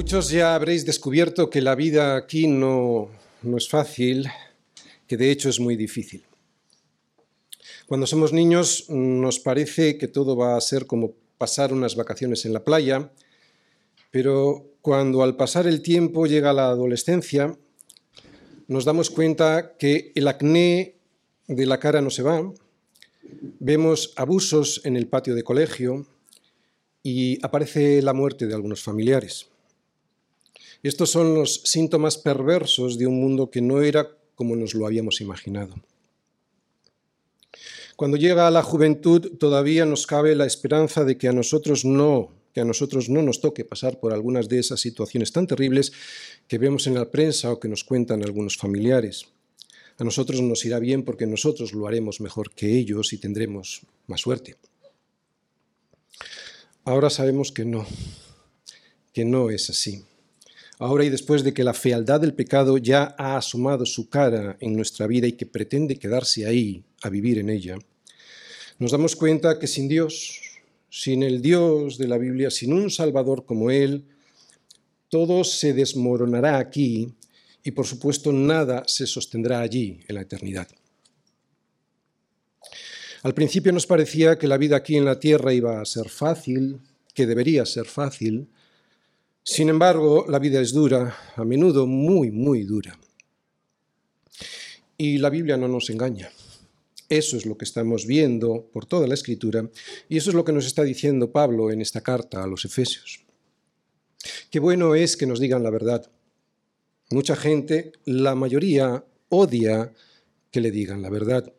Muchos ya habréis descubierto que la vida aquí no, no es fácil, que de hecho es muy difícil. Cuando somos niños nos parece que todo va a ser como pasar unas vacaciones en la playa, pero cuando al pasar el tiempo llega la adolescencia, nos damos cuenta que el acné de la cara no se va, vemos abusos en el patio de colegio y aparece la muerte de algunos familiares. Estos son los síntomas perversos de un mundo que no era como nos lo habíamos imaginado. Cuando llega la juventud todavía nos cabe la esperanza de que a nosotros no, que a nosotros no nos toque pasar por algunas de esas situaciones tan terribles que vemos en la prensa o que nos cuentan algunos familiares. A nosotros nos irá bien porque nosotros lo haremos mejor que ellos y tendremos más suerte. Ahora sabemos que no, que no es así ahora y después de que la fealdad del pecado ya ha asomado su cara en nuestra vida y que pretende quedarse ahí a vivir en ella, nos damos cuenta que sin Dios, sin el Dios de la Biblia, sin un Salvador como Él, todo se desmoronará aquí y por supuesto nada se sostendrá allí en la eternidad. Al principio nos parecía que la vida aquí en la tierra iba a ser fácil, que debería ser fácil, sin embargo, la vida es dura, a menudo muy, muy dura. Y la Biblia no nos engaña. Eso es lo que estamos viendo por toda la escritura y eso es lo que nos está diciendo Pablo en esta carta a los Efesios. Qué bueno es que nos digan la verdad. Mucha gente, la mayoría, odia que le digan la verdad.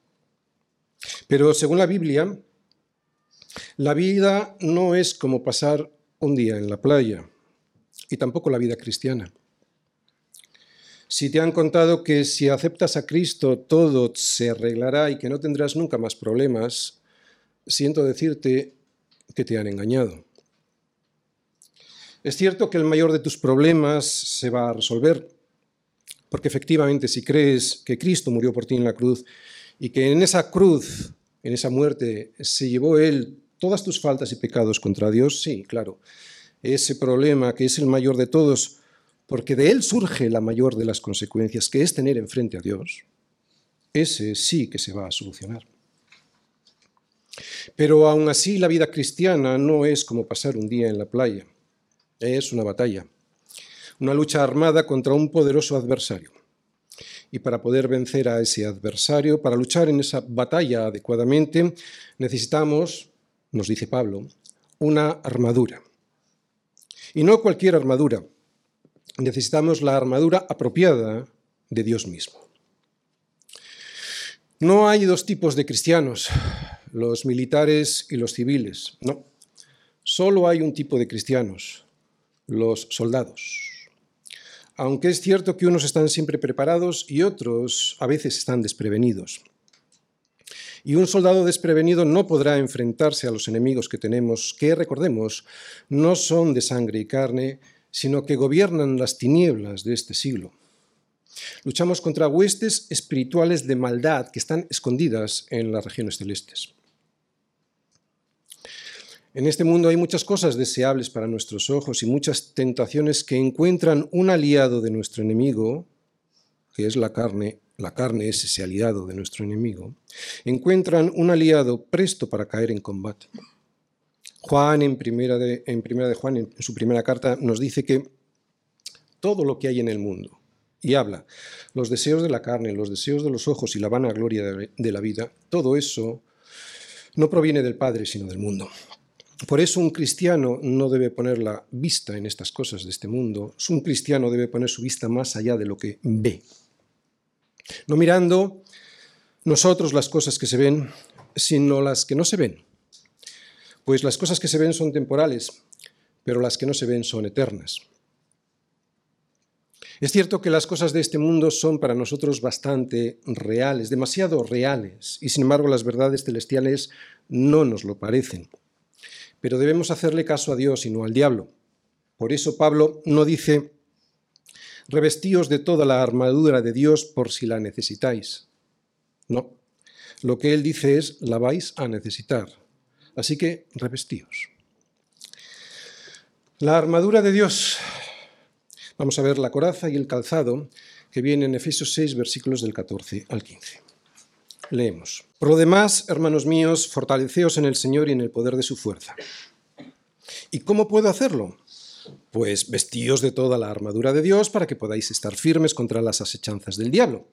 Pero según la Biblia, la vida no es como pasar un día en la playa y tampoco la vida cristiana. Si te han contado que si aceptas a Cristo todo se arreglará y que no tendrás nunca más problemas, siento decirte que te han engañado. Es cierto que el mayor de tus problemas se va a resolver, porque efectivamente si crees que Cristo murió por ti en la cruz y que en esa cruz, en esa muerte, se llevó Él todas tus faltas y pecados contra Dios, sí, claro, ese problema que es el mayor de todos, porque de él surge la mayor de las consecuencias, que es tener enfrente a Dios, ese sí que se va a solucionar. Pero aún así la vida cristiana no es como pasar un día en la playa, es una batalla, una lucha armada contra un poderoso adversario. Y para poder vencer a ese adversario, para luchar en esa batalla adecuadamente, necesitamos, nos dice Pablo, una armadura. Y no cualquier armadura. Necesitamos la armadura apropiada de Dios mismo. No hay dos tipos de cristianos, los militares y los civiles. No. Solo hay un tipo de cristianos, los soldados. Aunque es cierto que unos están siempre preparados y otros a veces están desprevenidos. Y un soldado desprevenido no podrá enfrentarse a los enemigos que tenemos, que, recordemos, no son de sangre y carne, sino que gobiernan las tinieblas de este siglo. Luchamos contra huestes espirituales de maldad que están escondidas en las regiones celestes. En este mundo hay muchas cosas deseables para nuestros ojos y muchas tentaciones que encuentran un aliado de nuestro enemigo, que es la carne, la carne es ese aliado de nuestro enemigo, encuentran un aliado presto para caer en combate. Juan, en primera de, en primera de Juan, en su primera carta, nos dice que todo lo que hay en el mundo, y habla, los deseos de la carne, los deseos de los ojos y la vana gloria de la vida, todo eso no proviene del Padre, sino del mundo. Por eso un cristiano no debe poner la vista en estas cosas de este mundo, un cristiano debe poner su vista más allá de lo que ve, no mirando nosotros las cosas que se ven, sino las que no se ven. Pues las cosas que se ven son temporales, pero las que no se ven son eternas. Es cierto que las cosas de este mundo son para nosotros bastante reales, demasiado reales, y sin embargo las verdades celestiales no nos lo parecen. Pero debemos hacerle caso a Dios y no al diablo. Por eso Pablo no dice revestíos de toda la armadura de Dios por si la necesitáis. No, lo que él dice es, la vais a necesitar. Así que revestíos. La armadura de Dios Vamos a ver la coraza y el calzado que viene en Efesios 6, versículos del 14 al 15. Leemos. Por lo demás, hermanos míos, fortaleceos en el Señor y en el poder de su fuerza. ¿Y cómo puedo hacerlo? Pues vestíos de toda la armadura de Dios para que podáis estar firmes contra las asechanzas del diablo.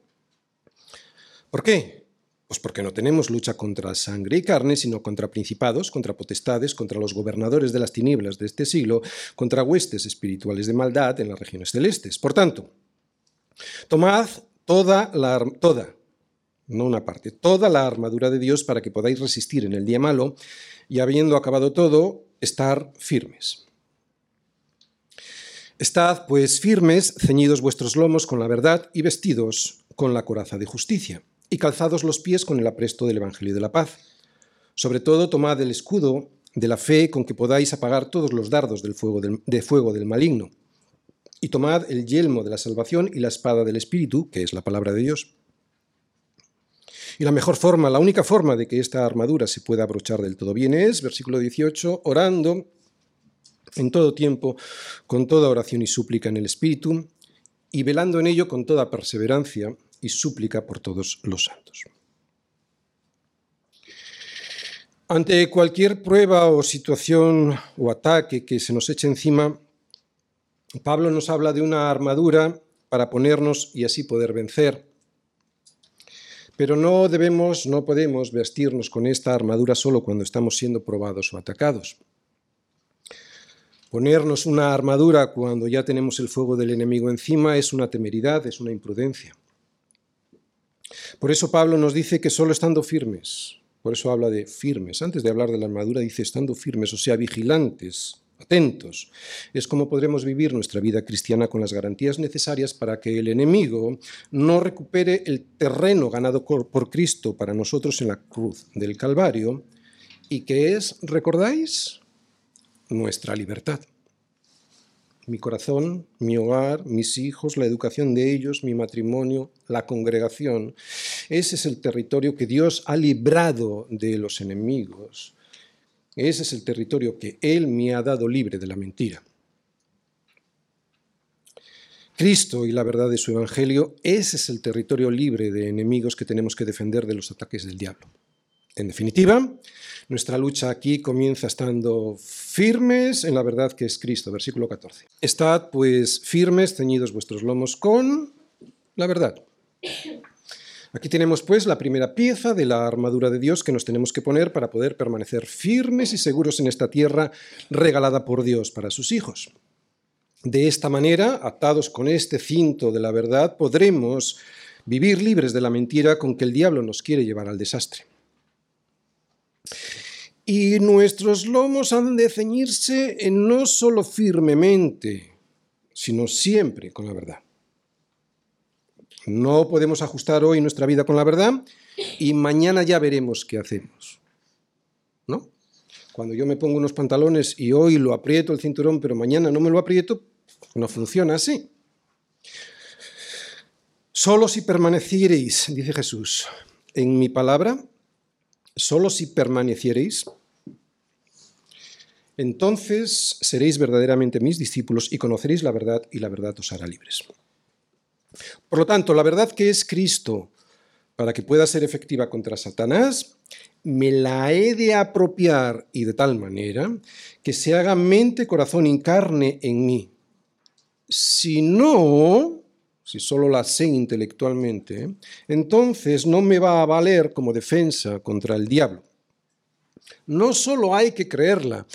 ¿Por qué? Pues porque no tenemos lucha contra sangre y carne, sino contra principados, contra potestades, contra los gobernadores de las tinieblas de este siglo, contra huestes espirituales de maldad en las regiones celestes. Por tanto, tomad toda la toda, la armadura de Dios para que podáis resistir en el día malo y habiendo acabado todo, estar firmes. Estad, pues, firmes, ceñidos vuestros lomos con la verdad y vestidos con la coraza de justicia, y calzados los pies con el apresto del Evangelio de la paz. Sobre todo, tomad el escudo de la fe con que podáis apagar todos los dardos del fuego del, de fuego del maligno, y tomad el yelmo de la salvación y la espada del Espíritu, que es la palabra de Dios. Y la mejor forma, la única forma de que esta armadura se pueda abrochar del todo bien es, versículo 18, orando en todo tiempo, con toda oración y súplica en el Espíritu, y velando en ello con toda perseverancia y súplica por todos los santos. Ante cualquier prueba o situación o ataque que se nos eche encima, Pablo nos habla de una armadura para ponernos y así poder vencer. Pero no debemos, no podemos vestirnos con esta armadura solo cuando estamos siendo probados o atacados. Ponernos una armadura cuando ya tenemos el fuego del enemigo encima es una temeridad, es una imprudencia. Por eso Pablo nos dice que solo estando firmes, por eso habla de firmes, antes de hablar de la armadura dice estando firmes, o sea, vigilantes, atentos, es como podremos vivir nuestra vida cristiana con las garantías necesarias para que el enemigo no recupere el terreno ganado por Cristo para nosotros en la cruz del Calvario y que es, ¿recordáis? Nuestra libertad. Mi corazón, mi hogar, mis hijos, la educación de ellos, mi matrimonio, la congregación. Ese es el territorio que Dios ha librado de los enemigos. Ese es el territorio que Él me ha dado libre de la mentira. Cristo y la verdad de su Evangelio, ese es el territorio libre de enemigos que tenemos que defender de los ataques del diablo. En definitiva, nuestra lucha aquí comienza estando firmes en la verdad que es Cristo, versículo 14. Estad pues firmes, ceñidos vuestros lomos con la verdad. Aquí tenemos pues la primera pieza de la armadura de Dios que nos tenemos que poner para poder permanecer firmes y seguros en esta tierra regalada por Dios para sus hijos. De esta manera, atados con este cinto de la verdad, podremos vivir libres de la mentira con que el diablo nos quiere llevar al desastre. Y nuestros lomos han de ceñirse en no solo firmemente, sino siempre con la verdad. No podemos ajustar hoy nuestra vida con la verdad y mañana ya veremos qué hacemos. ¿No? Cuando yo me pongo unos pantalones y hoy lo aprieto el cinturón, pero mañana no me lo aprieto, no funciona así. Solo si permaneciereis, dice Jesús, en mi palabra, solo si permaneciereis, entonces seréis verdaderamente mis discípulos y conoceréis la verdad y la verdad os hará libres. Por lo tanto, la verdad que es Cristo, para que pueda ser efectiva contra Satanás, me la he de apropiar y de tal manera que se haga mente, corazón y carne en mí. Si no, si solo la sé intelectualmente, entonces no me va a valer como defensa contra el diablo. No solo hay que creerla,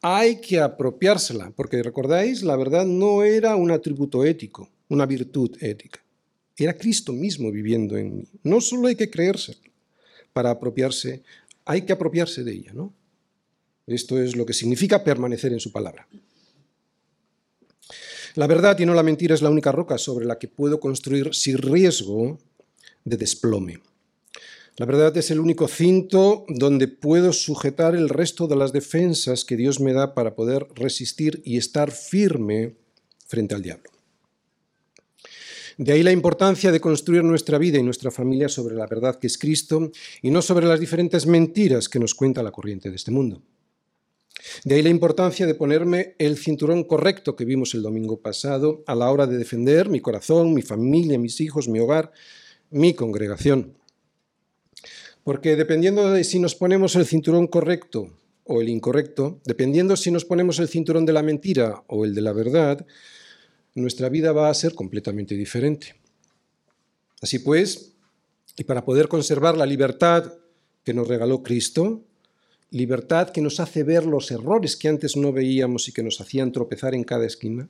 hay que apropiársela, porque recordáis, la verdad no era un atributo ético, una virtud ética. Era Cristo mismo viviendo en mí. No solo hay que creerse para apropiarse, hay que apropiarse de ella, ¿no? Esto es lo que significa permanecer en su palabra. La verdad y no la mentira es la única roca sobre la que puedo construir sin riesgo de desplome. La verdad es el único cinto donde puedo sujetar el resto de las defensas que Dios me da para poder resistir y estar firme frente al diablo. De ahí la importancia de construir nuestra vida y nuestra familia sobre la verdad que es Cristo y no sobre las diferentes mentiras que nos cuenta la corriente de este mundo. De ahí la importancia de ponerme el cinturón correcto que vimos el domingo pasado a la hora de defender mi corazón, mi familia, mis hijos, mi hogar, mi congregación. Porque dependiendo de si nos ponemos el cinturón correcto o el incorrecto, dependiendo si nos ponemos el cinturón de la mentira o el de la verdad, nuestra vida va a ser completamente diferente. Así pues, y para poder conservar la libertad que nos regaló Cristo, libertad que nos hace ver los errores que antes no veíamos y que nos hacían tropezar en cada esquina,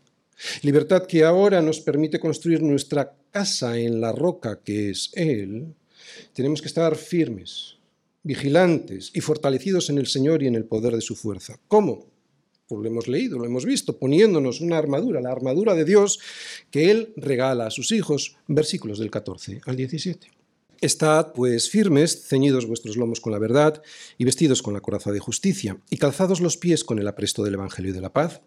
libertad que ahora nos permite construir nuestra casa en la roca que es Él, tenemos que estar firmes, vigilantes y fortalecidos en el Señor y en el poder de su fuerza. ¿Cómo? Pues lo hemos leído, lo hemos visto, poniéndonos una armadura, la armadura de Dios que Él regala a sus hijos, versículos del 14 al 17. Estad, pues, firmes, ceñidos vuestros lomos con la verdad, y vestidos con la coraza de justicia, y calzados los pies con el apresto del Evangelio de la paz.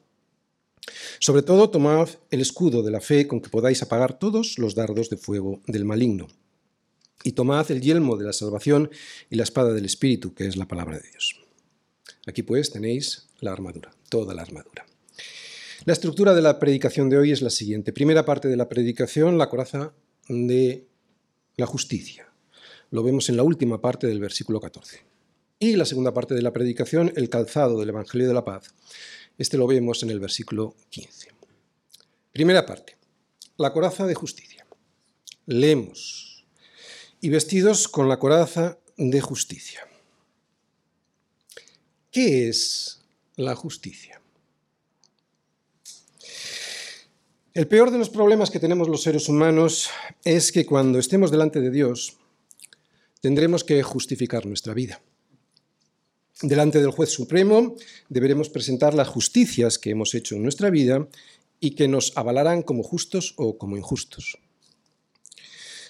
Sobre todo, tomad el escudo de la fe con que podáis apagar todos los dardos de fuego del maligno y tomad el yelmo de la salvación y la espada del Espíritu, que es la palabra de Dios. Aquí pues tenéis la armadura, toda la armadura. La estructura de la predicación de hoy es la siguiente. Primera parte de la predicación, la coraza de la justicia. Lo vemos en la última parte del versículo 14. Y la segunda parte de la predicación, el calzado del Evangelio de la Paz. Este lo vemos en el versículo 15. Primera parte, la coraza de justicia. Leemos y vestidos con la coraza de justicia. ¿Qué es la justicia? El peor de los problemas que tenemos los seres humanos es que cuando estemos delante de Dios tendremos que justificar nuestra vida. Delante del juez supremo deberemos presentar las justicias que hemos hecho en nuestra vida y que nos avalarán como justos o como injustos.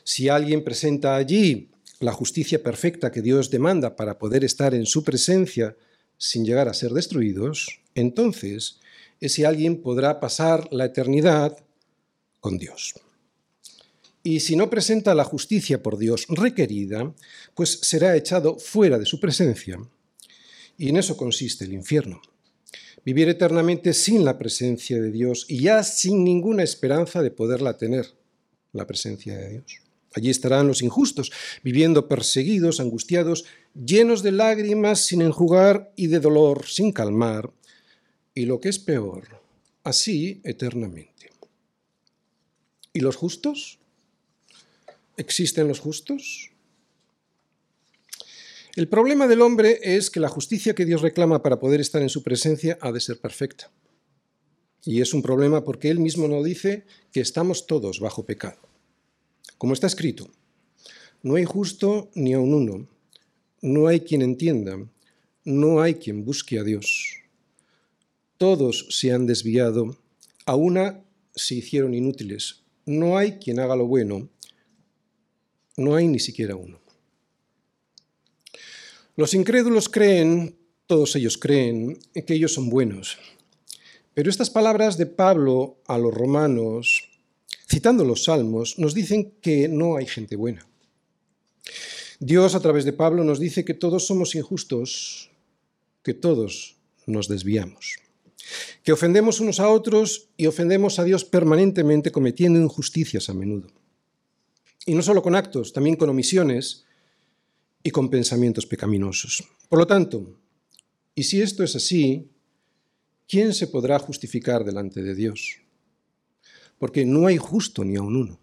Si alguien presenta allí la justicia perfecta que Dios demanda para poder estar en su presencia sin llegar a ser destruidos, entonces ese alguien podrá pasar la eternidad con Dios. Y si no presenta la justicia por Dios requerida, pues será echado fuera de su presencia. Y en eso consiste el infierno. Vivir eternamente sin la presencia de Dios y ya sin ninguna esperanza de poderla tener, la presencia de Dios. Allí estarán los injustos, viviendo perseguidos, angustiados, llenos de lágrimas sin enjugar y de dolor sin calmar, y lo que es peor, así eternamente. ¿Y los justos? ¿Existen los justos? El problema del hombre es que la justicia que Dios reclama para poder estar en su presencia ha de ser perfecta. Y es un problema porque Él mismo nos dice que estamos todos bajo pecado. Como está escrito, no hay justo ni aun uno, no hay quien entienda, no hay quien busque a Dios. Todos se han desviado, a una se hicieron inútiles. No hay quien haga lo bueno, no hay ni siquiera uno. Los incrédulos creen, todos ellos creen, que ellos son buenos. Pero estas palabras de Pablo a los romanos citando los salmos, nos dicen que no hay gente buena. Dios a través de Pablo nos dice que todos somos injustos, que todos nos desviamos, que ofendemos unos a otros y ofendemos a Dios permanentemente cometiendo injusticias a menudo. Y no solo con actos, también con omisiones y con pensamientos pecaminosos. Por lo tanto, y si esto es así, ¿quién se podrá justificar delante de Dios? porque no hay justo ni aun uno.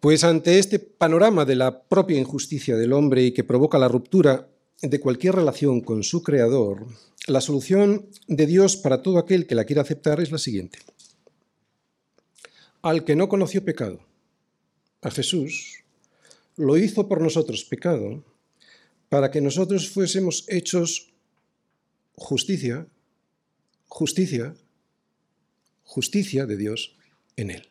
Pues ante este panorama de la propia injusticia del hombre y que provoca la ruptura de cualquier relación con su creador, la solución de Dios para todo aquel que la quiera aceptar es la siguiente. Al que no conoció pecado, a Jesús, lo hizo por nosotros pecado, para que nosotros fuésemos hechos justicia, justicia justicia de Dios en él.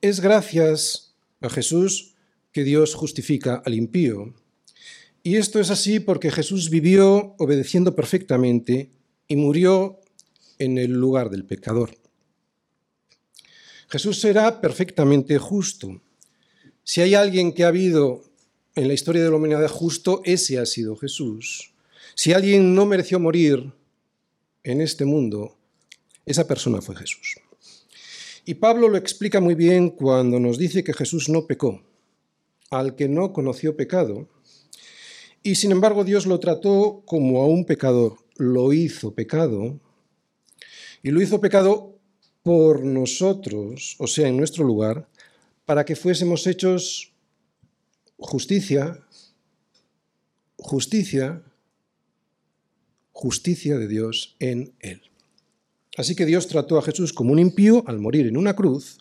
Es gracias a Jesús que Dios justifica al impío. Y esto es así porque Jesús vivió obedeciendo perfectamente y murió en el lugar del pecador. Jesús será perfectamente justo. Si hay alguien que ha habido en la historia de la humanidad justo, ese ha sido Jesús. Si alguien no mereció morir en este mundo, esa persona fue Jesús. Y Pablo lo explica muy bien cuando nos dice que Jesús no pecó, al que no conoció pecado, y sin embargo Dios lo trató como a un pecador, lo hizo pecado, y lo hizo pecado por nosotros, o sea, en nuestro lugar, para que fuésemos hechos justicia, justicia, justicia de Dios en él. Así que Dios trató a Jesús como un impío al morir en una cruz,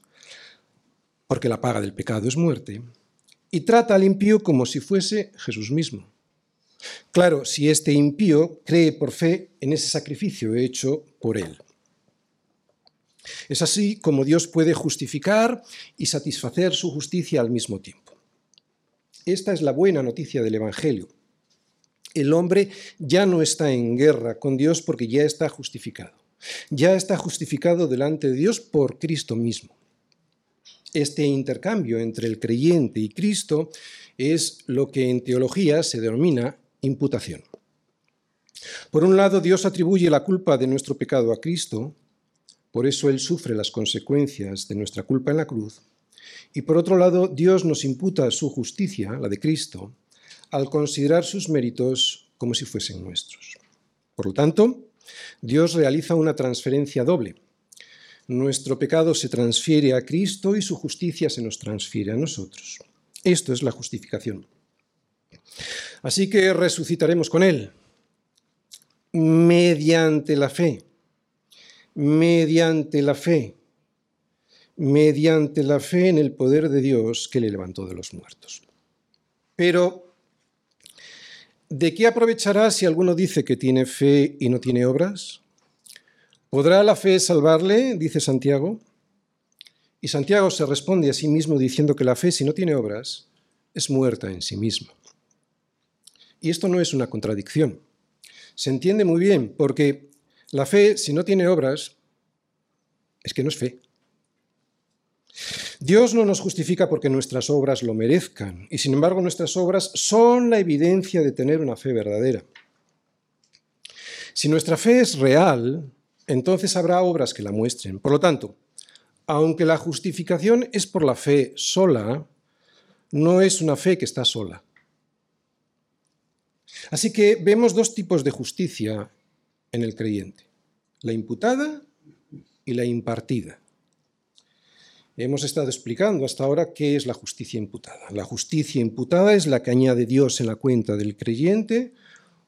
porque la paga del pecado es muerte, y trata al impío como si fuese Jesús mismo. Claro, si este impío cree por fe en ese sacrificio hecho por él. Es así como Dios puede justificar y satisfacer su justicia al mismo tiempo. Esta es la buena noticia del Evangelio. El hombre ya no está en guerra con Dios porque ya está justificado. Ya está justificado delante de Dios por Cristo mismo. Este intercambio entre el creyente y Cristo es lo que en teología se denomina imputación. Por un lado, Dios atribuye la culpa de nuestro pecado a Cristo, por eso Él sufre las consecuencias de nuestra culpa en la cruz, y por otro lado, Dios nos imputa su justicia, la de Cristo, al considerar sus méritos como si fuesen nuestros. Por lo tanto, Dios realiza una transferencia doble. Nuestro pecado se transfiere a Cristo y su justicia se nos transfiere a nosotros. Esto es la justificación. Así que resucitaremos con Él mediante la fe, mediante la fe, mediante la fe en el poder de Dios que le levantó de los muertos. Pero, ¿de qué aprovechará si alguno dice que tiene fe y no tiene obras? ¿Podrá la fe salvarle? dice Santiago. Y Santiago se responde a sí mismo diciendo que la fe, si no tiene obras, es muerta en sí misma. Y esto no es una contradicción. Se entiende muy bien, porque la fe, si no tiene obras, es que no es fe. Dios no nos justifica porque nuestras obras lo merezcan, y sin embargo nuestras obras son la evidencia de tener una fe verdadera. Si nuestra fe es real, entonces habrá obras que la muestren. Por lo tanto, aunque la justificación es por la fe sola, no es una fe que está sola. Así que vemos dos tipos de justicia en el creyente, la imputada y la impartida. Hemos estado explicando hasta ahora qué es la justicia imputada. La justicia imputada es la que añade Dios en la cuenta del creyente,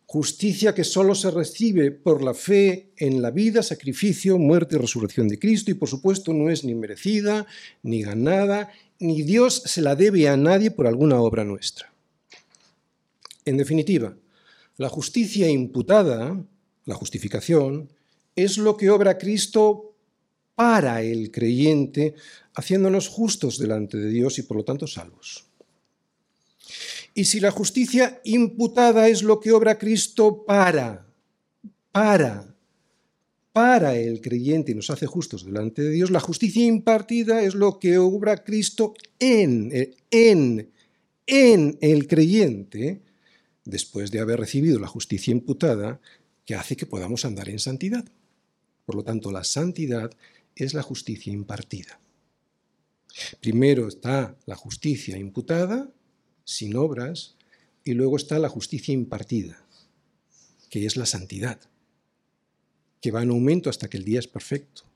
justicia que solo se recibe por la fe en la vida, sacrificio, muerte y resurrección de Cristo y por supuesto no es ni merecida, ni ganada, ni Dios se la debe a nadie por alguna obra nuestra. En definitiva, la justicia imputada, la justificación, es lo que obra Cristo para el creyente, haciéndonos justos delante de Dios y por lo tanto salvos. Y si la justicia imputada es lo que obra Cristo para, para, para el creyente y nos hace justos delante de Dios, la justicia impartida es lo que obra Cristo en, en, en el creyente después de haber recibido la justicia imputada, que hace que podamos andar en santidad. Por lo tanto, la santidad es la justicia impartida. Primero está la justicia imputada, sin obras, y luego está la justicia impartida, que es la santidad, que va en aumento hasta que el día es perfecto.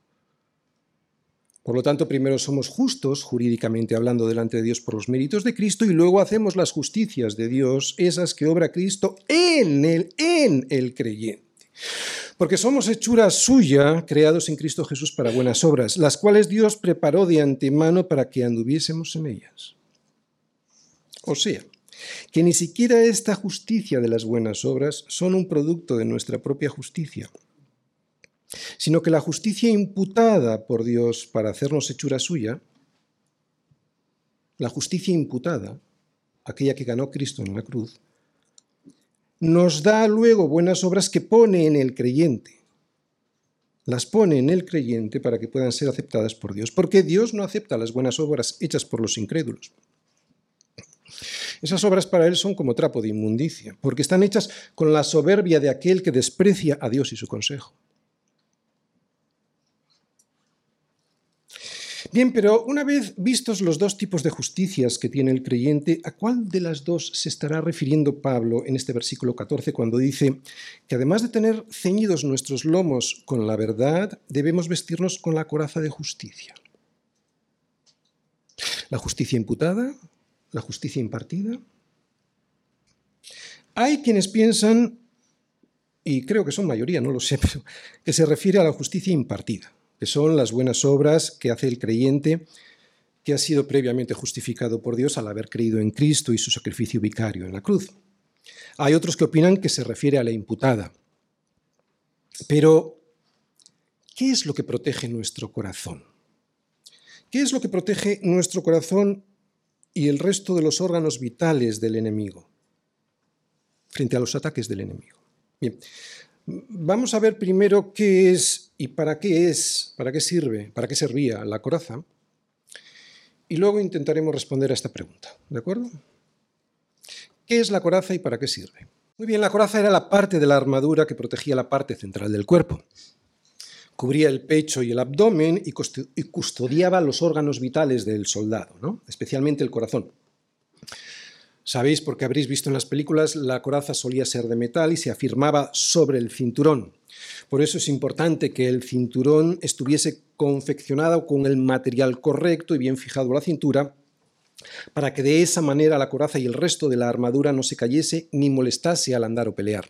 Por lo tanto, primero somos justos, jurídicamente hablando, delante de Dios por los méritos de Cristo, y luego hacemos las justicias de Dios, esas que obra Cristo en el, en el creyente. Porque somos hechura suya, creados en Cristo Jesús para buenas obras, las cuales Dios preparó de antemano para que anduviésemos en ellas. O sea, que ni siquiera esta justicia de las buenas obras son un producto de nuestra propia justicia, sino que la justicia imputada por Dios para hacernos hechura suya, la justicia imputada, aquella que ganó Cristo en la cruz, nos da luego buenas obras que pone en el creyente. Las pone en el creyente para que puedan ser aceptadas por Dios, porque Dios no acepta las buenas obras hechas por los incrédulos. Esas obras para él son como trapo de inmundicia, porque están hechas con la soberbia de aquel que desprecia a Dios y su consejo. Bien, pero una vez vistos los dos tipos de justicias que tiene el creyente, ¿a cuál de las dos se estará refiriendo Pablo en este versículo 14 cuando dice que además de tener ceñidos nuestros lomos con la verdad, debemos vestirnos con la coraza de justicia? ¿La justicia imputada? ¿La justicia impartida? Hay quienes piensan, y creo que son mayoría, no lo sé, pero que se refiere a la justicia impartida que son las buenas obras que hace el creyente que ha sido previamente justificado por Dios al haber creído en Cristo y su sacrificio vicario en la cruz. Hay otros que opinan que se refiere a la imputada. Pero, ¿qué es lo que protege nuestro corazón? ¿Qué es lo que protege nuestro corazón y el resto de los órganos vitales del enemigo frente a los ataques del enemigo? Bien, Vamos a ver primero qué es y para qué es, para qué sirve, para qué servía la coraza. Y luego intentaremos responder a esta pregunta. ¿De acuerdo? ¿Qué es la coraza y para qué sirve? Muy bien, la coraza era la parte de la armadura que protegía la parte central del cuerpo. Cubría el pecho y el abdomen y custodiaba los órganos vitales del soldado, ¿no? especialmente el corazón. Sabéis, porque habréis visto en las películas, la coraza solía ser de metal y se afirmaba sobre el cinturón. Por eso es importante que el cinturón estuviese confeccionado con el material correcto y bien fijado a la cintura, para que de esa manera la coraza y el resto de la armadura no se cayese ni molestase al andar o pelear.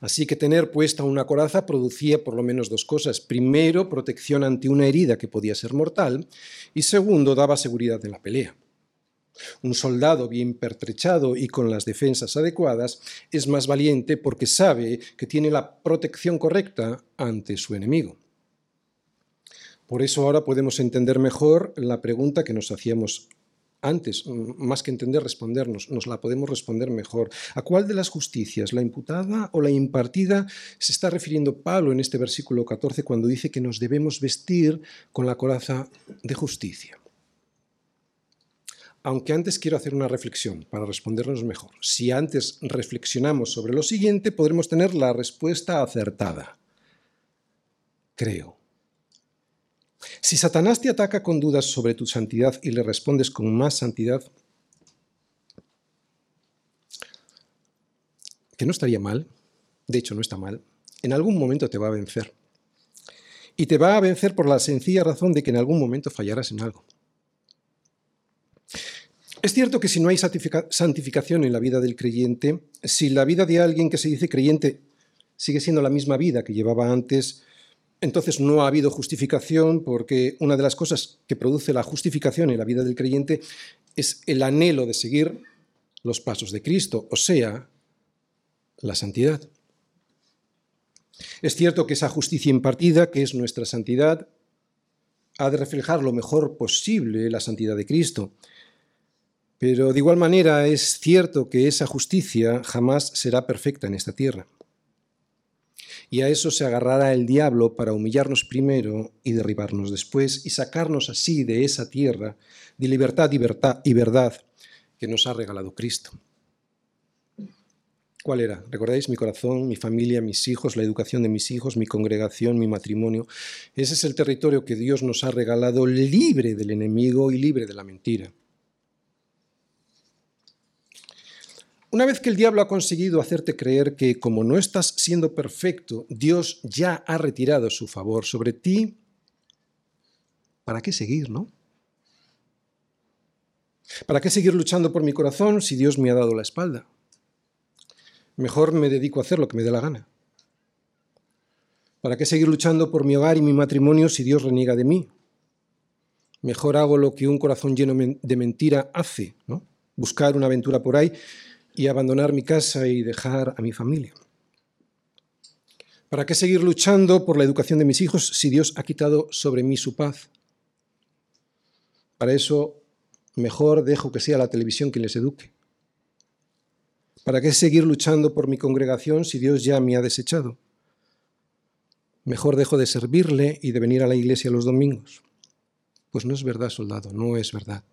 Así que tener puesta una coraza producía por lo menos dos cosas. Primero, protección ante una herida que podía ser mortal y segundo, daba seguridad en la pelea. Un soldado bien pertrechado y con las defensas adecuadas es más valiente porque sabe que tiene la protección correcta ante su enemigo. Por eso ahora podemos entender mejor la pregunta que nos hacíamos antes, más que entender, respondernos, nos la podemos responder mejor. ¿A cuál de las justicias, la imputada o la impartida, se está refiriendo Pablo en este versículo 14 cuando dice que nos debemos vestir con la coraza de justicia? Aunque antes quiero hacer una reflexión para respondernos mejor. Si antes reflexionamos sobre lo siguiente, podremos tener la respuesta acertada. Creo. Si Satanás te ataca con dudas sobre tu santidad y le respondes con más santidad, que no estaría mal, de hecho no está mal, en algún momento te va a vencer. Y te va a vencer por la sencilla razón de que en algún momento fallarás en algo. Es cierto que si no hay santificación en la vida del creyente, si la vida de alguien que se dice creyente sigue siendo la misma vida que llevaba antes, entonces no ha habido justificación porque una de las cosas que produce la justificación en la vida del creyente es el anhelo de seguir los pasos de Cristo, o sea, la santidad. Es cierto que esa justicia impartida, que es nuestra santidad, ha de reflejar lo mejor posible la santidad de Cristo. Pero de igual manera es cierto que esa justicia jamás será perfecta en esta tierra. Y a eso se agarrará el diablo para humillarnos primero y derribarnos después y sacarnos así de esa tierra de libertad y, verdad que nos ha regalado Cristo. ¿Cuál era? ¿Recordáis? Mi corazón, mi familia, mis hijos, la educación de mis hijos, mi congregación, mi matrimonio. Ese es el territorio que Dios nos ha regalado libre del enemigo y libre de la mentira. Una vez que el diablo ha conseguido hacerte creer que como no estás siendo perfecto, Dios ya ha retirado su favor sobre ti, ¿para qué seguir, no? ¿Para qué seguir luchando por mi corazón si Dios me ha dado la espalda? Mejor me dedico a hacer lo que me dé la gana. ¿Para qué seguir luchando por mi hogar y mi matrimonio si Dios reniega de mí? Mejor hago lo que un corazón lleno de mentira hace, ¿no? Buscar una aventura por ahí y abandonar mi casa y dejar a mi familia? ¿Para qué seguir luchando por la educación de mis hijos si Dios ha quitado sobre mí su paz? Para eso, mejor dejo que sea la televisión quien les eduque. ¿Para qué seguir luchando por mi congregación si Dios ya me ha desechado? Mejor dejo de servirle y de venir a la iglesia los domingos. Pues no es verdad, soldado, no es verdad.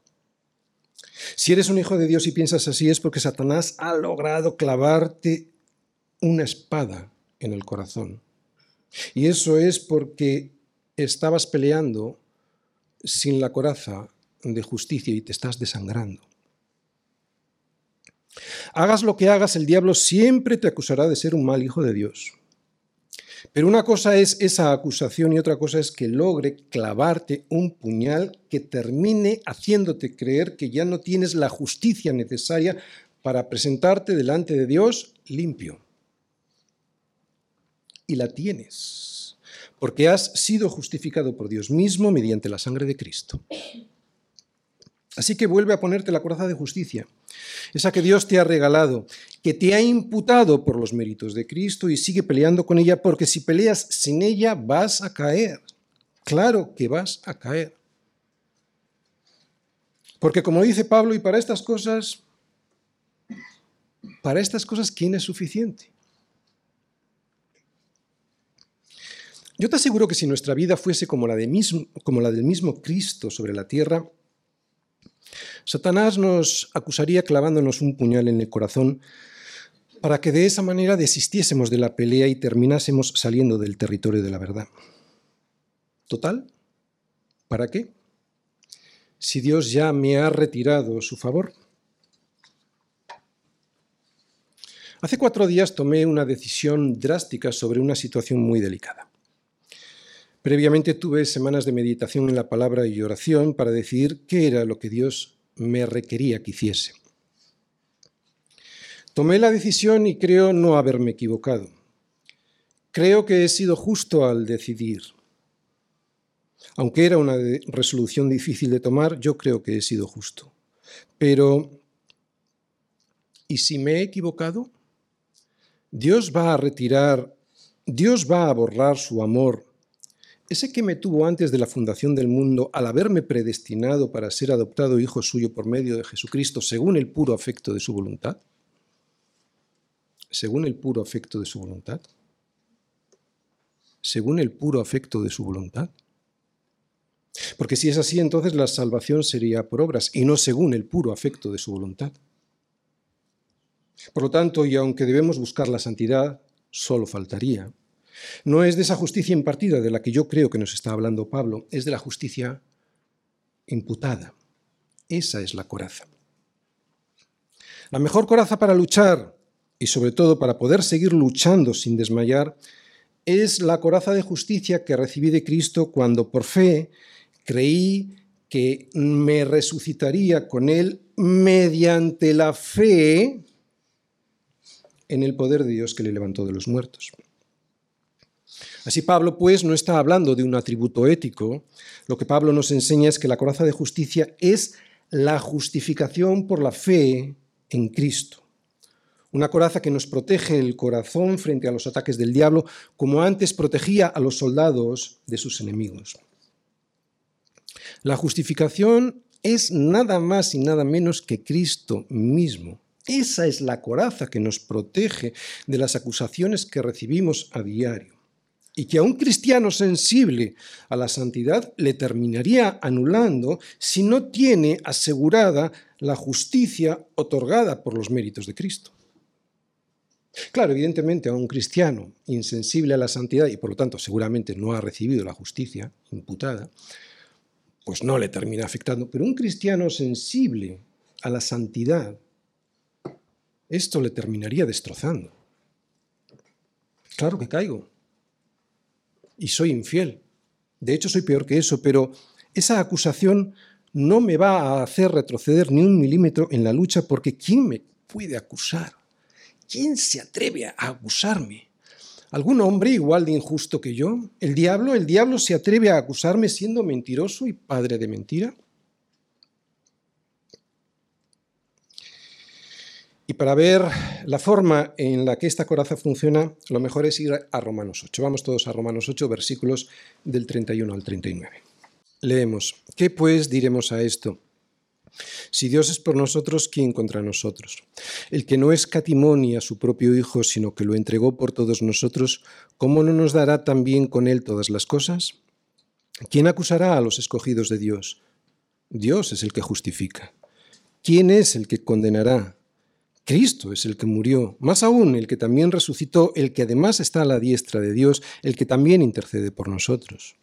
Si eres un hijo de Dios y piensas así es porque Satanás ha logrado clavarte una espada en el corazón. Y eso es porque estabas peleando sin la coraza de justicia y te estás desangrando. Hagas lo que hagas, el diablo siempre te acusará de ser un mal hijo de Dios. Pero una cosa es esa acusación y otra cosa es que logre clavarte un puñal que termine haciéndote creer que ya no tienes la justicia necesaria para presentarte delante de Dios limpio. Y la tienes, porque has sido justificado por Dios mismo mediante la sangre de Cristo. Así que vuelve a ponerte la coraza de justicia, esa que Dios te ha regalado, que te ha imputado por los méritos de Cristo y sigue peleando con ella, porque si peleas sin ella vas a caer. Claro que vas a caer. Porque como dice Pablo, y para estas cosas, para estas cosas, ¿quién es suficiente? Yo te aseguro que si nuestra vida fuese como la, de mismo, como la del mismo Cristo sobre la tierra, Satanás nos acusaría clavándonos un puñal en el corazón para que de esa manera desistiésemos de la pelea y terminásemos saliendo del territorio de la verdad. Total, ¿para qué? Si Dios ya me ha retirado su favor. Hace cuatro días tomé una decisión drástica sobre una situación muy delicada. Previamente tuve semanas de meditación en la palabra y oración para decidir qué era lo que Dios me requería que hiciese. Tomé la decisión y creo no haberme equivocado. Creo que he sido justo al decidir. Aunque era una resolución difícil de tomar, yo creo que he sido justo. Pero, ¿y si me he equivocado? Dios va a retirar, Dios va a borrar su amor ese que me tuvo antes de la fundación del mundo, al haberme predestinado para ser adoptado hijo suyo por medio de Jesucristo, según el puro afecto de su voluntad, según el puro afecto de su voluntad, según el puro afecto de su voluntad. Porque si es así, entonces la salvación sería por obras y no según el puro afecto de su voluntad. Por lo tanto, y aunque debemos buscar la santidad, solo faltaría, no es de esa justicia impartida de la que yo creo que nos está hablando Pablo, es de la justicia imputada. Esa es la coraza. La mejor coraza para luchar y sobre todo para poder seguir luchando sin desmayar es la coraza de justicia que recibí de Cristo cuando por fe creí que me resucitaría con Él mediante la fe en el poder de Dios que le levantó de los muertos. Así Pablo, pues, no está hablando de un atributo ético. Lo que Pablo nos enseña es que la coraza de justicia es la justificación por la fe en Cristo. Una coraza que nos protege el corazón frente a los ataques del diablo, como antes protegía a los soldados de sus enemigos. La justificación es nada más y nada menos que Cristo mismo. Esa es la coraza que nos protege de las acusaciones que recibimos a diario y que a un cristiano sensible a la santidad le terminaría anulando si no tiene asegurada la justicia otorgada por los méritos de Cristo. Claro, evidentemente a un cristiano insensible a la santidad y por lo tanto seguramente no ha recibido la justicia imputada, pues no le termina afectando, pero un cristiano sensible a la santidad, esto le terminaría destrozando. Claro que caigo, y soy infiel. De hecho, soy peor que eso, pero esa acusación no me va a hacer retroceder ni un milímetro en la lucha porque ¿quién me puede acusar? ¿Quién se atreve a acusarme? ¿Algún hombre igual de injusto que yo? ¿El diablo? ¿El diablo se atreve a acusarme siendo mentiroso y padre de mentira? Y para ver la forma en la que esta coraza funciona, lo mejor es ir a Romanos 8. Vamos todos a Romanos 8, versículos del 31 al 39. Leemos, ¿qué pues diremos a esto? Si Dios es por nosotros, ¿quién contra nosotros? El que no escatimó ni a su propio Hijo, sino que lo entregó por todos nosotros, ¿cómo no nos dará también con él todas las cosas? ¿Quién acusará a los escogidos de Dios? Dios es el que justifica. ¿quién es el que condenará? Cristo es el que murió, más aún el que también resucitó, el que además está a la diestra de Dios, el que también intercede por nosotros.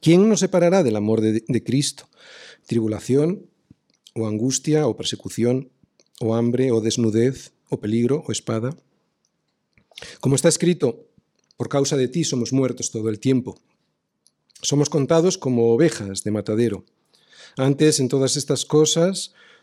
¿Quién nos separará del amor de, de Cristo? ¿Tribulación o angustia o persecución o hambre o desnudez o peligro o espada? Como está escrito, por causa de ti somos muertos todo el tiempo. Somos contados como ovejas de matadero. Antes, en todas estas cosas,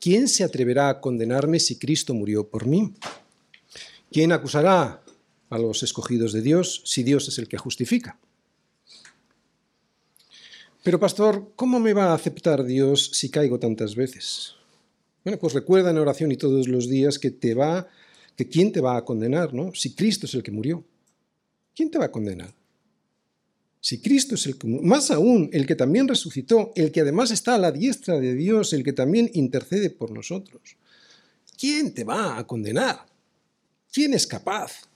¿Quién se atreverá a condenarme si Cristo murió por mí? ¿Quién acusará a los escogidos de Dios si Dios es el que justifica? Pero pastor, ¿cómo me va a aceptar Dios si caigo tantas veces? Bueno, pues recuerda en oración y todos los días que te va, que quién te va a condenar, ¿no? Si Cristo es el que murió, ¿quién te va a condenar? Si Cristo es el que, más aún, el que también resucitó, el que además está a la diestra de Dios, el que también intercede por nosotros, ¿quién te va a condenar? ¿Quién es capaz?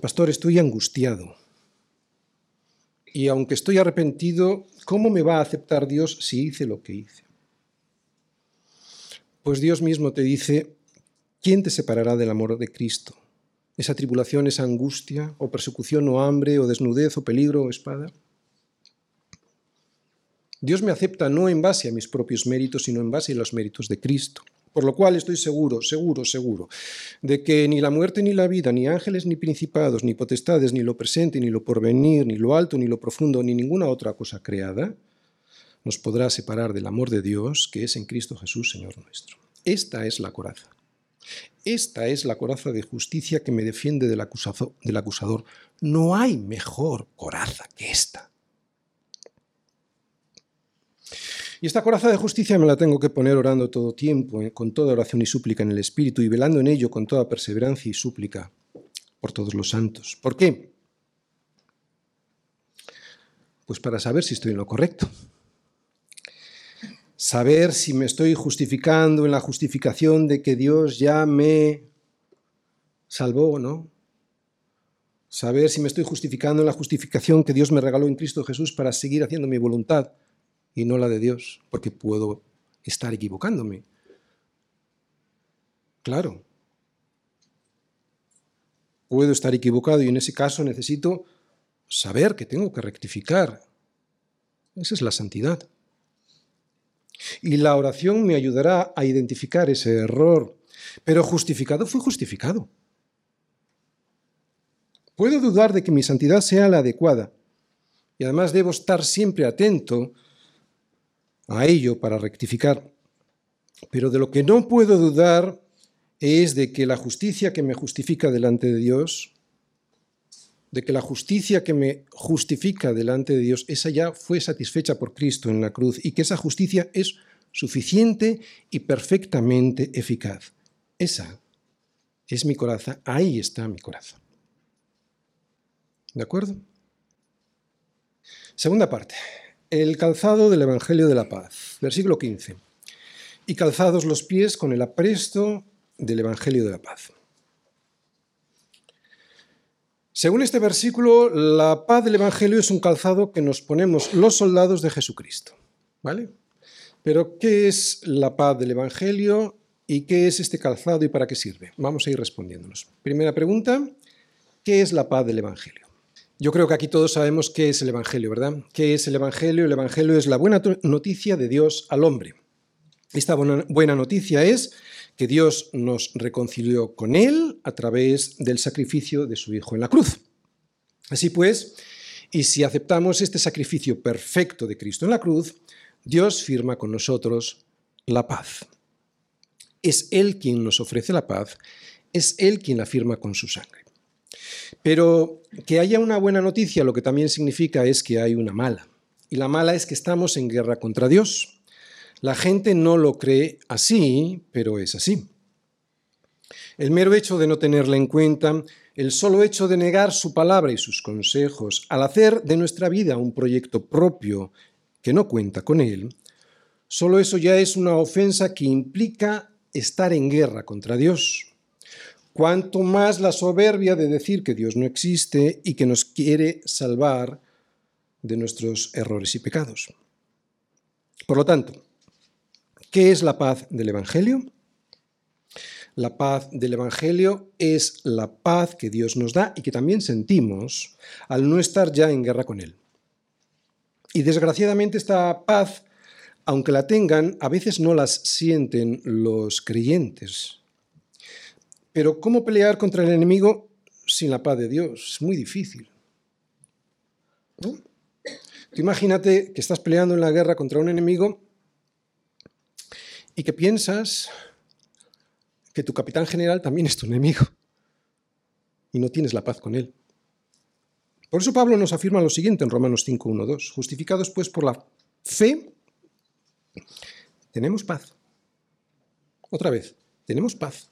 Pastor, estoy angustiado. Y aunque estoy arrepentido, ¿cómo me va a aceptar Dios si hice lo que hice? Pues Dios mismo te dice, ¿quién te separará del amor de Cristo? Esa tribulación, esa angustia, o persecución, o hambre, o desnudez, o peligro, o espada? Dios me acepta no en base a mis propios méritos, sino en base a los méritos de Cristo. Por lo cual estoy seguro, seguro, seguro, de que ni la muerte ni la vida, ni ángeles ni principados, ni potestades, ni lo presente, ni lo porvenir, ni lo alto, ni lo profundo, ni ninguna otra cosa creada, nos podrá separar del amor de Dios que es en Cristo Jesús, Señor nuestro. Esta es la coraza. Esta es la coraza de justicia que me defiende del, acusador. No hay mejor coraza que esta. Y esta coraza de justicia me la tengo que poner orando todo tiempo, eh, con toda oración y súplica en el Espíritu, y velando en ello con toda perseverancia y súplica por todos los santos. ¿Por qué? Pues para saber si estoy en lo correcto saber si me estoy justificando en la justificación de que Dios ya me salvó, ¿no? Saber si me estoy justificando en la justificación que Dios me regaló en Cristo Jesús para seguir haciendo mi voluntad y no la de Dios, porque puedo estar equivocándome. Claro. Puedo estar equivocado y en ese caso necesito saber que tengo que rectificar. Esa es la santidad. Y la oración me ayudará a identificar ese error. Pero justificado fue justificado. Puedo dudar de que mi santidad sea la adecuada. Y además debo estar siempre atento a ello para rectificar. Pero de lo que no puedo dudar es de que la justicia que me justifica delante de Dios, de que la justicia que me justifica delante de Dios, esa ya fue satisfecha por Cristo en la cruz y que esa justicia es suficiente y perfectamente eficaz. Esa es mi coraza, ahí está mi coraza. ¿De acuerdo? Segunda parte. El calzado del Evangelio de la Paz, versículo 15. Y calzados los pies con el apresto del Evangelio de la Paz. Según este versículo, la paz del Evangelio es un calzado que nos ponemos los soldados de Jesucristo. ¿Vale? Pero, ¿qué es la paz del Evangelio y qué es este calzado y para qué sirve? Vamos a ir respondiéndonos. Primera pregunta, ¿qué es la paz del Evangelio? Yo creo que aquí todos sabemos qué es el Evangelio, ¿verdad? ¿Qué es el Evangelio? El Evangelio es la buena noticia de Dios al hombre. Esta buena noticia es que Dios nos reconcilió con Él a través del sacrificio de su Hijo en la cruz. Así pues, y si aceptamos este sacrificio perfecto de Cristo en la cruz, Dios firma con nosotros la paz. Es Él quien nos ofrece la paz, es Él quien la firma con su sangre. Pero que haya una buena noticia lo que también significa es que hay una mala. Y la mala es que estamos en guerra contra Dios. La gente no lo cree así, pero es así. El mero hecho de no tenerla en cuenta, el solo hecho de negar su palabra y sus consejos, al hacer de nuestra vida un proyecto propio que no cuenta con él, solo eso ya es una ofensa que implica estar en guerra contra Dios. Cuanto más la soberbia de decir que Dios no existe y que nos quiere salvar de nuestros errores y pecados. Por lo tanto, ¿qué es la paz del Evangelio? La paz del Evangelio es la paz que Dios nos da y que también sentimos al no estar ya en guerra con Él. Y desgraciadamente esta paz, aunque la tengan, a veces no las sienten los creyentes. Pero ¿cómo pelear contra el enemigo sin la paz de Dios? Es muy difícil. imagínate que estás peleando en la guerra contra un enemigo y que piensas que tu capitán general también es tu enemigo y no tienes la paz con él. Por eso Pablo nos afirma lo siguiente en Romanos 5, 1, 2. Justificados pues por la fe, tenemos paz. Otra vez, tenemos paz.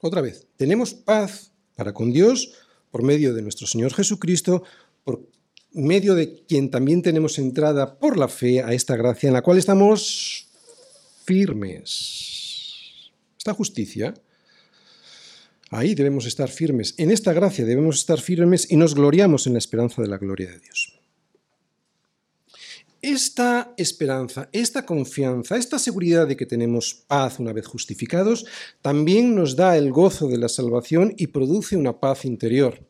Otra vez, tenemos paz para con Dios por medio de nuestro Señor Jesucristo, por medio de quien también tenemos entrada por la fe a esta gracia en la cual estamos firmes esta justicia, ahí debemos estar firmes. En esta gracia debemos estar firmes y nos gloriamos en la esperanza de la gloria de Dios. Esta esperanza, esta confianza, esta seguridad de que tenemos paz una vez justificados, también nos da el gozo de la salvación y produce una paz interior.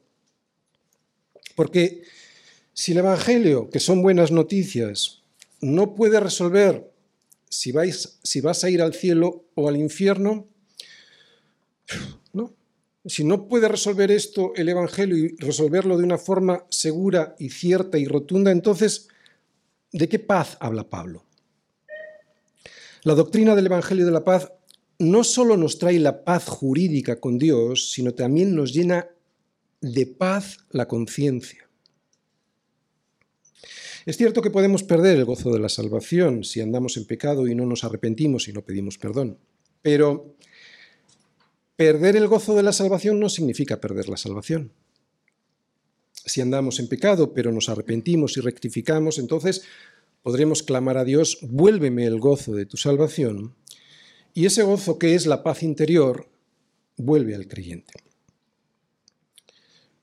Porque si el Evangelio, que son buenas noticias, no puede resolver si, vais, si vas a ir al cielo o al infierno, ¿no? Si no puede resolver esto el Evangelio y resolverlo de una forma segura y cierta y rotunda, entonces, ¿de qué paz habla Pablo? La doctrina del Evangelio de la paz no solo nos trae la paz jurídica con Dios, sino también nos llena de paz la conciencia. Es cierto que podemos perder el gozo de la salvación si andamos en pecado y no nos arrepentimos y no pedimos perdón, pero perder el gozo de la salvación no significa perder la salvación. Si andamos en pecado pero nos arrepentimos y rectificamos, entonces podremos clamar a Dios, vuélveme el gozo de tu salvación, y ese gozo que es la paz interior vuelve al creyente.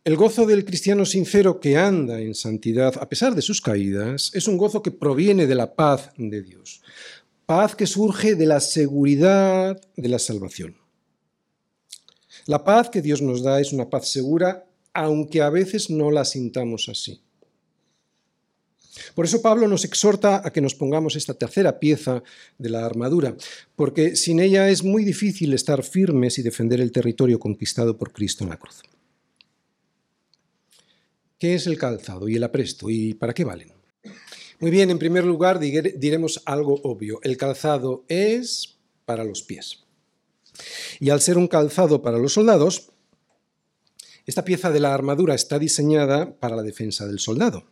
El gozo del cristiano sincero que anda en santidad a pesar de sus caídas es un gozo que proviene de la paz de Dios. Paz que surge de la seguridad de la salvación. La paz que Dios nos da es una paz segura, aunque a veces no la sintamos así. Por eso Pablo nos exhorta a que nos pongamos esta tercera pieza de la armadura, porque sin ella es muy difícil estar firmes y defender el territorio conquistado por Cristo en la cruz. ¿Qué es el calzado y el apresto y para qué valen? Muy bien, en primer lugar diremos algo obvio. El calzado es para los pies. Y al ser un calzado para los soldados, esta pieza de la armadura está diseñada para la defensa del soldado.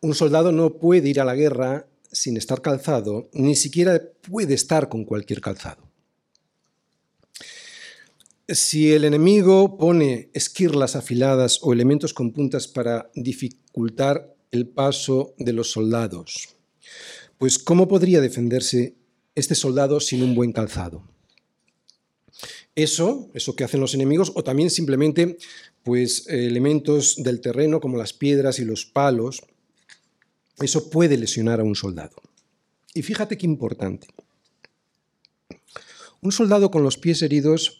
Un soldado no puede ir a la guerra sin estar calzado, ni siquiera puede estar con cualquier calzado. Si el enemigo pone esquirlas afiladas o elementos con puntas para dificultar el paso de los soldados, pues ¿cómo podría defenderse este soldado sin un buen calzado? Eso, eso que hacen los enemigos, o también simplemente pues elementos del terreno como las piedras y los palos, eso puede lesionar a un soldado. Y fíjate qué importante. Un soldado con los pies heridos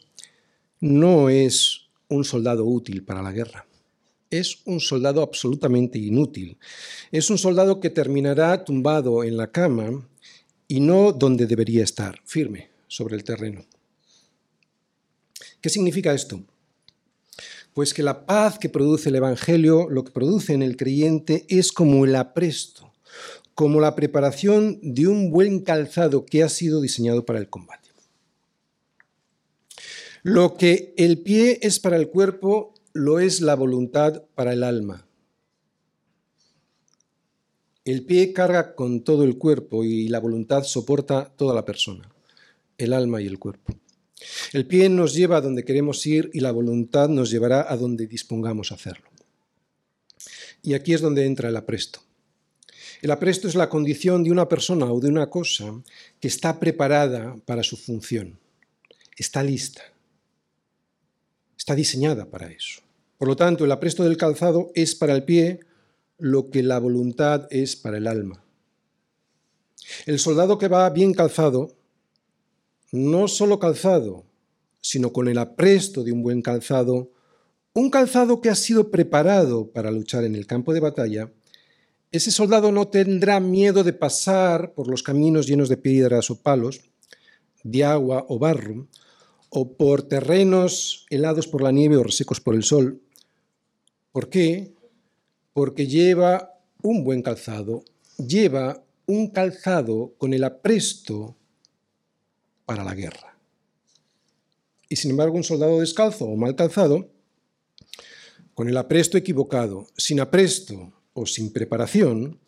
no es un soldado útil para la guerra. Es un soldado absolutamente inútil. Es un soldado que terminará tumbado en la cama y no donde debería estar, firme, sobre el terreno. ¿Qué significa esto? Pues que la paz que produce el Evangelio, lo que produce en el creyente, es como el apresto, como la preparación de un buen calzado que ha sido diseñado para el combate. Lo que el pie es para el cuerpo, lo es la voluntad para el alma. El pie carga con todo el cuerpo y la voluntad soporta toda la persona. el alma y el cuerpo. El pie nos lleva a donde queremos ir y la voluntad nos llevará a donde dispongamos hacerlo. Y aquí es donde entra el apresto. El apresto es la condición de una persona o de una cosa que está preparada para su función, está lista, está diseñada para eso. Por lo tanto, el apresto del calzado es para el pie lo que la voluntad es para el alma. El soldado que va bien calzado, no solo calzado, sino con el apresto de un buen calzado, un calzado que ha sido preparado para luchar en el campo de batalla, ese soldado no tendrá miedo de pasar por los caminos llenos de piedras o palos, de agua o barro, o por terrenos helados por la nieve o resecos por el sol. ¿Por qué? Porque lleva un buen calzado, lleva un calzado con el apresto para la guerra. Y sin embargo, un soldado descalzo o mal calzado, con el apresto equivocado, sin apresto o sin preparación,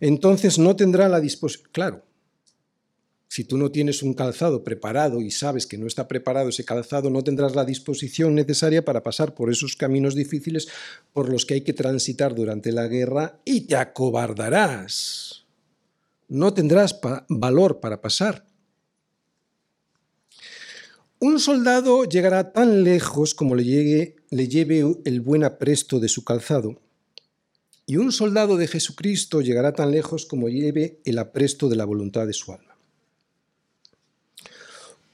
entonces no tendrá la disposición. Claro, si tú no tienes un calzado preparado y sabes que no está preparado ese calzado, no tendrás la disposición necesaria para pasar por esos caminos difíciles por los que hay que transitar durante la guerra y te acobardarás. No tendrás valor para pasar. Un soldado llegará tan lejos como le, lleve el buen apresto de su calzado, y un soldado de Jesucristo llegará tan lejos como lleve el apresto de la voluntad de su alma.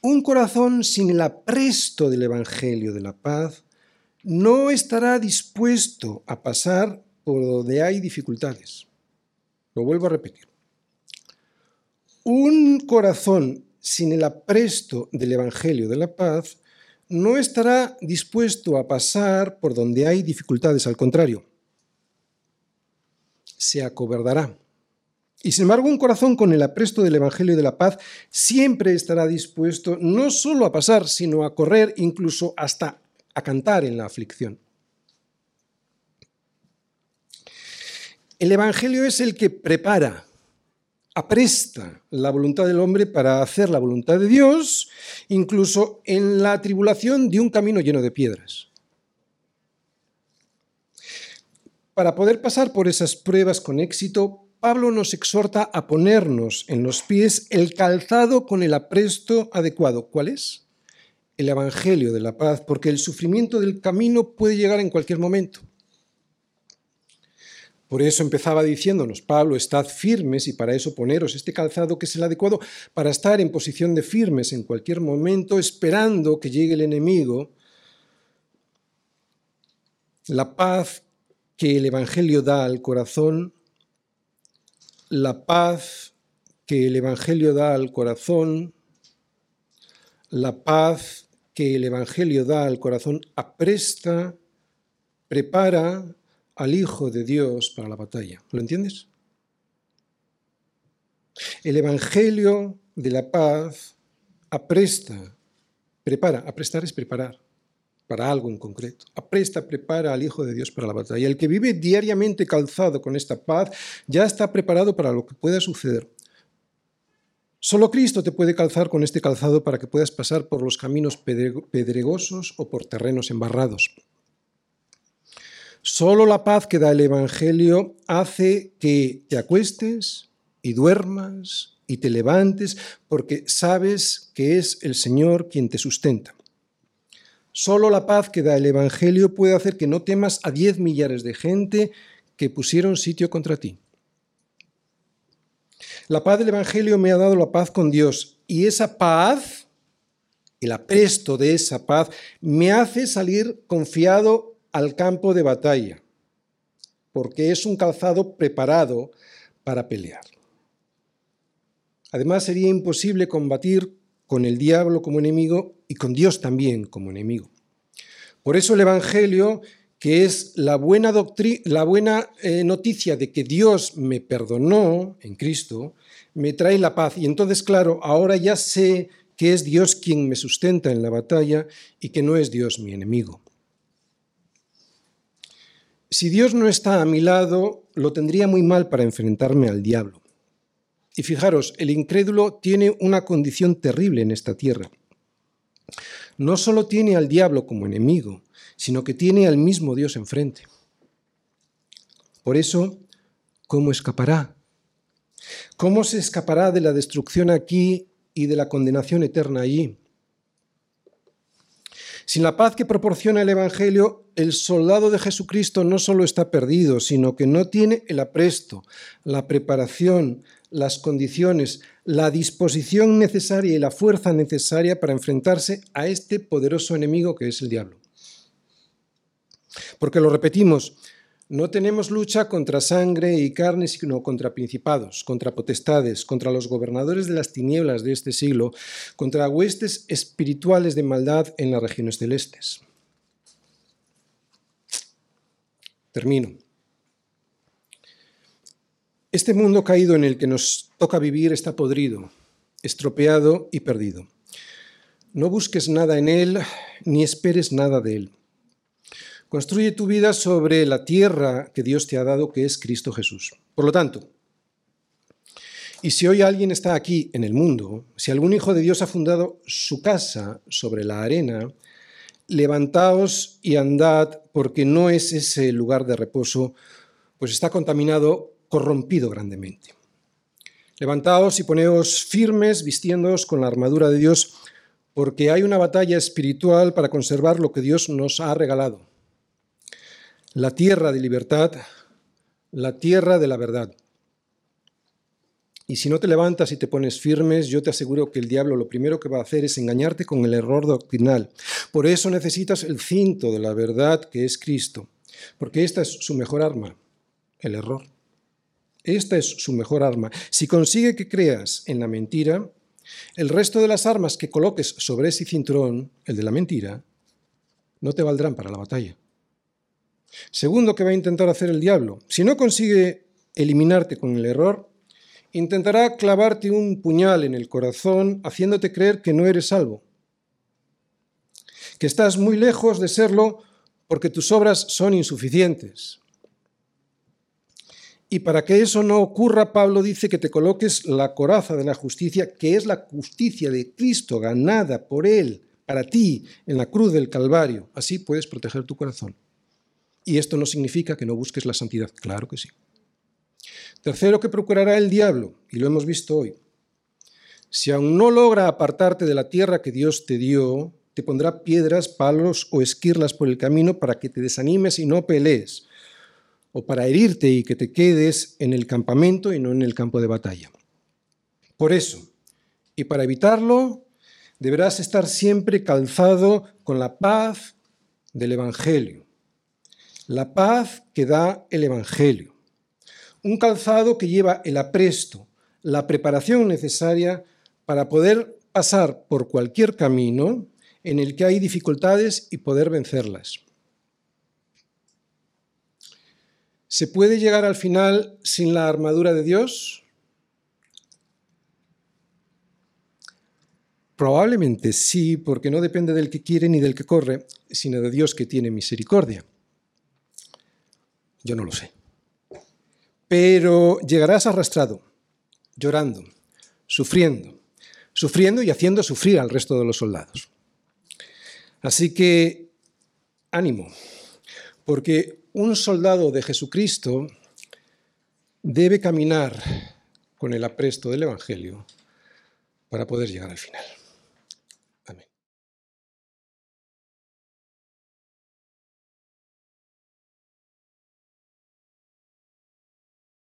Un corazón sin el apresto del Evangelio de la paz no estará dispuesto a pasar por donde hay dificultades. Lo vuelvo a repetir. Un corazón sin el apresto del Evangelio de la paz, no estará dispuesto a pasar por donde hay dificultades, al contrario, se acobardará. Y sin embargo, un corazón con el apresto del Evangelio de la paz siempre estará dispuesto no solo a pasar, sino a correr, incluso hasta a cantar en la aflicción. El Evangelio es el que prepara apresta la voluntad del hombre para hacer la voluntad de Dios, incluso en la tribulación de un camino lleno de piedras. Para poder pasar por esas pruebas con éxito, Pablo nos exhorta a ponernos en los pies el calzado con el apresto adecuado. ¿Cuál es? El Evangelio de la paz, porque el sufrimiento del camino puede llegar en cualquier momento. Por eso empezaba diciéndonos, Pablo, estad firmes y para eso poneros este calzado que es el adecuado para estar en posición de firmes en cualquier momento, esperando que llegue el enemigo. La paz que el Evangelio da al corazón, la paz que el Evangelio da al corazón, la paz que el Evangelio da al corazón apresta, prepara, al Hijo de Dios para la batalla. ¿Lo entiendes? El Evangelio de la paz apresta, prepara, aprestar es preparar para algo en concreto. Apresta, prepara al Hijo de Dios para la batalla. El que vive diariamente calzado con esta paz ya está preparado para lo que pueda suceder. Solo Cristo te puede calzar con este calzado para que puedas pasar por los caminos pedregosos o por terrenos embarrados. Solo la paz que da el Evangelio hace que te acuestes y duermas y te levantes porque sabes que es el Señor quien te sustenta. Solo la paz que da el Evangelio puede hacer que no temas a diez millares de gente que pusieron sitio contra ti. La paz del Evangelio me ha dado la paz con Dios y esa paz, el apresto de esa paz, me hace salir confiado al campo de batalla, porque es un calzado preparado para pelear. Además, sería imposible combatir con el diablo como enemigo y con Dios también como enemigo. Por eso el Evangelio, que es la buena, la buena eh, noticia de que Dios me perdonó en Cristo, me trae la paz. Y entonces, claro, ahora ya sé que es Dios quien me sustenta en la batalla y que no es Dios mi enemigo. Si Dios no está a mi lado, lo tendría muy mal para enfrentarme al diablo. Y fijaros, el incrédulo tiene una condición terrible en esta tierra. No solo tiene al diablo como enemigo, sino que tiene al mismo Dios enfrente. Por eso, ¿cómo escapará? ¿Cómo se escapará de la destrucción aquí y de la condenación eterna allí? Sin la paz que proporciona el Evangelio, el soldado de Jesucristo no solo está perdido, sino que no tiene el apresto, la preparación, las condiciones, la disposición necesaria y la fuerza necesaria para enfrentarse a este poderoso enemigo que es el diablo. Porque lo repetimos, no tenemos lucha contra sangre y carne, sino contra principados, contra potestades, contra los gobernadores de las tinieblas de este siglo, contra huestes espirituales de maldad en las regiones celestes. Termino. Este mundo caído en el que nos toca vivir está podrido, estropeado y perdido. No busques nada en él, ni esperes nada de él. Construye tu vida sobre la tierra que Dios te ha dado, que es Cristo Jesús. Por lo tanto, y si hoy alguien está aquí en el mundo, si algún hijo de Dios ha fundado su casa sobre la arena, levantaos y andad, porque no es ese lugar de reposo, pues está contaminado, corrompido grandemente. Levantaos y poneos firmes, vistiéndoos con la armadura de Dios, porque hay una batalla espiritual para conservar lo que Dios nos ha regalado la tierra de libertad, la tierra de la verdad. Y si no te levantas y te pones firmes, yo te aseguro que el diablo lo primero que va a hacer es engañarte con el error doctrinal. Por eso necesitas el cinto de la verdad que es Cristo, porque esta es su mejor arma, el error. Esta es su mejor arma. Si consigue que creas en la mentira, el resto de las armas que coloques sobre ese cinturón, el de la mentira, no te valdrán para la batalla. Segundo, que va a intentar hacer el diablo. Si no consigue eliminarte con el error, intentará clavarte un puñal en el corazón haciéndote creer que no eres salvo, que estás muy lejos de serlo porque tus obras son insuficientes. Y para que eso no ocurra, Pablo dice que te coloques la coraza de la justicia, que es la justicia de Cristo ganada por Él para ti en la cruz del Calvario. Así puedes proteger tu corazón. Y esto no significa que no busques la santidad, claro que sí. Tercero, que procurará el diablo, y lo hemos visto hoy. Si aún no logra apartarte de la tierra que Dios te dio, te pondrá piedras, palos o esquirlas por el camino para que te desanimes y no pelees, o para herirte y que te quedes en el campamento y no en el campo de batalla. Por eso, y para evitarlo, deberás estar siempre calzado con la paz del Evangelio la paz que da el Evangelio, un calzado que lleva el apresto, la preparación necesaria para poder pasar por cualquier camino en el que hay dificultades y poder vencerlas. ¿Se puede llegar al final sin la armadura de Dios? Probablemente sí, porque no depende del que quiere ni del que corre, sino de Dios que tiene misericordia. Yo no lo sé. Pero llegarás arrastrado, llorando, sufriendo, sufriendo y haciendo sufrir al resto de los soldados. Así que ánimo, porque un soldado de Jesucristo debe caminar con el apresto del Evangelio para poder llegar al final.